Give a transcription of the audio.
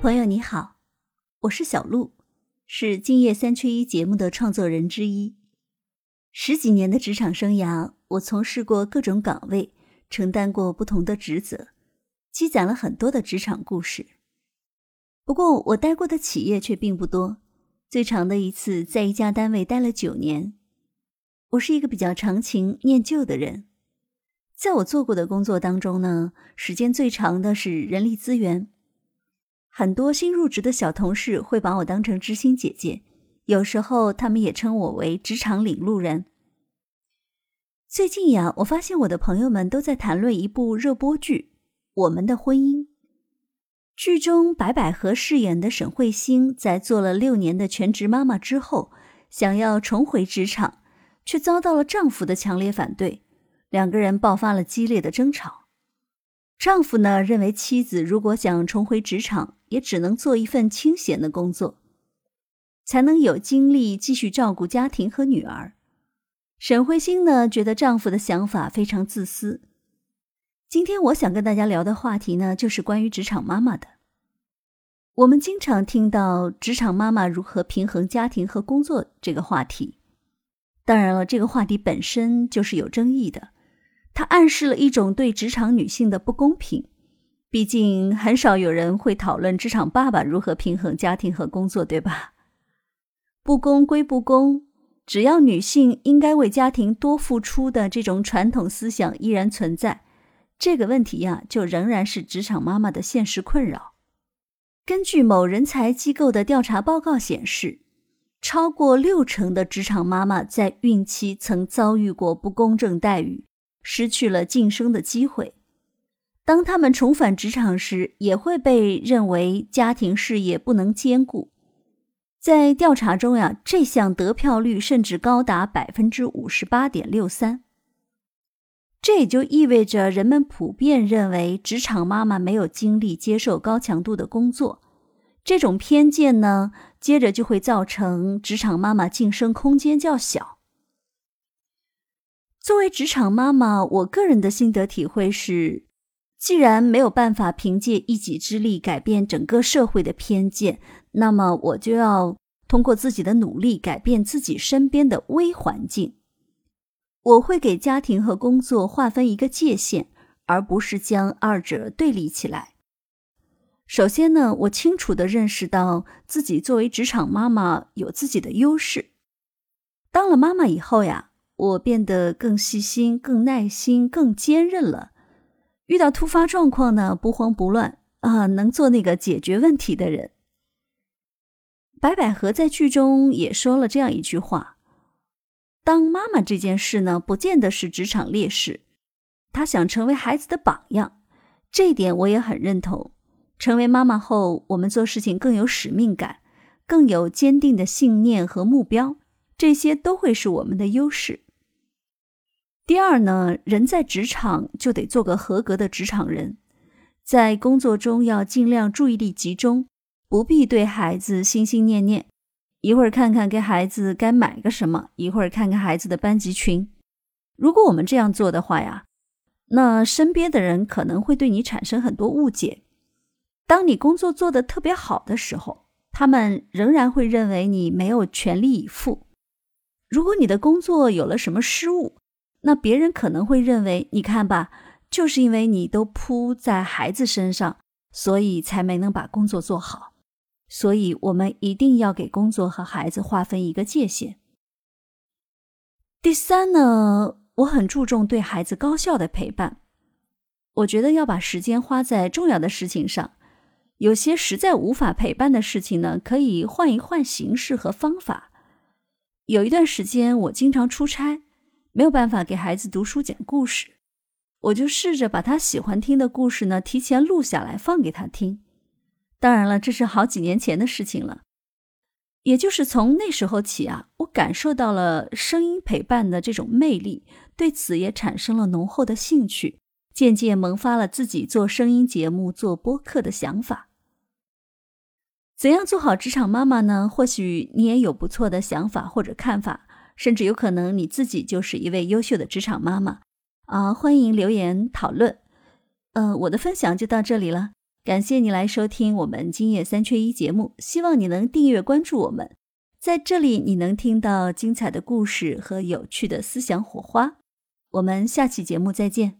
朋友你好，我是小鹿，是今夜三缺一节目的创作人之一。十几年的职场生涯，我从事过各种岗位，承担过不同的职责，积攒了很多的职场故事。不过，我待过的企业却并不多，最长的一次在一家单位待了九年。我是一个比较长情念旧的人，在我做过的工作当中呢，时间最长的是人力资源。很多新入职的小同事会把我当成知心姐姐。有时候他们也称我为职场领路人。最近呀，我发现我的朋友们都在谈论一部热播剧《我们的婚姻》。剧中白百合饰演的沈慧星，在做了六年的全职妈妈之后，想要重回职场，却遭到了丈夫的强烈反对，两个人爆发了激烈的争吵。丈夫呢，认为妻子如果想重回职场，也只能做一份清闲的工作。才能有精力继续照顾家庭和女儿。沈慧星呢，觉得丈夫的想法非常自私。今天我想跟大家聊的话题呢，就是关于职场妈妈的。我们经常听到职场妈妈如何平衡家庭和工作这个话题。当然了，这个话题本身就是有争议的，它暗示了一种对职场女性的不公平。毕竟很少有人会讨论职场爸爸如何平衡家庭和工作，对吧？不公归不公，只要女性应该为家庭多付出的这种传统思想依然存在，这个问题呀，就仍然是职场妈妈的现实困扰。根据某人才机构的调查报告显示，超过六成的职场妈妈在孕期曾遭遇过不公正待遇，失去了晋升的机会。当他们重返职场时，也会被认为家庭事业不能兼顾。在调查中呀，这项得票率甚至高达百分之五十八点六三。这也就意味着人们普遍认为职场妈妈没有精力接受高强度的工作。这种偏见呢，接着就会造成职场妈妈晋升空间较小。作为职场妈妈，我个人的心得体会是，既然没有办法凭借一己之力改变整个社会的偏见。那么我就要通过自己的努力改变自己身边的微环境。我会给家庭和工作划分一个界限，而不是将二者对立起来。首先呢，我清楚的认识到自己作为职场妈妈有自己的优势。当了妈妈以后呀，我变得更细心、更耐心、更坚韧了。遇到突发状况呢，不慌不乱啊，能做那个解决问题的人。白百合在剧中也说了这样一句话：“当妈妈这件事呢，不见得是职场劣势。她想成为孩子的榜样，这一点我也很认同。成为妈妈后，我们做事情更有使命感，更有坚定的信念和目标，这些都会是我们的优势。第二呢，人在职场就得做个合格的职场人，在工作中要尽量注意力集中。”不必对孩子心心念念，一会儿看看给孩子该买个什么，一会儿看看孩子的班级群。如果我们这样做的话呀，那身边的人可能会对你产生很多误解。当你工作做得特别好的时候，他们仍然会认为你没有全力以赴。如果你的工作有了什么失误，那别人可能会认为，你看吧，就是因为你都扑在孩子身上，所以才没能把工作做好。所以，我们一定要给工作和孩子划分一个界限。第三呢，我很注重对孩子高效的陪伴。我觉得要把时间花在重要的事情上。有些实在无法陪伴的事情呢，可以换一换形式和方法。有一段时间，我经常出差，没有办法给孩子读书讲故事，我就试着把他喜欢听的故事呢，提前录下来放给他听。当然了，这是好几年前的事情了。也就是从那时候起啊，我感受到了声音陪伴的这种魅力，对此也产生了浓厚的兴趣，渐渐萌发了自己做声音节目、做播客的想法。怎样做好职场妈妈呢？或许你也有不错的想法或者看法，甚至有可能你自己就是一位优秀的职场妈妈啊！欢迎留言讨论。嗯，我的分享就到这里了。感谢你来收听我们今夜三缺一节目，希望你能订阅关注我们，在这里你能听到精彩的故事和有趣的思想火花。我们下期节目再见。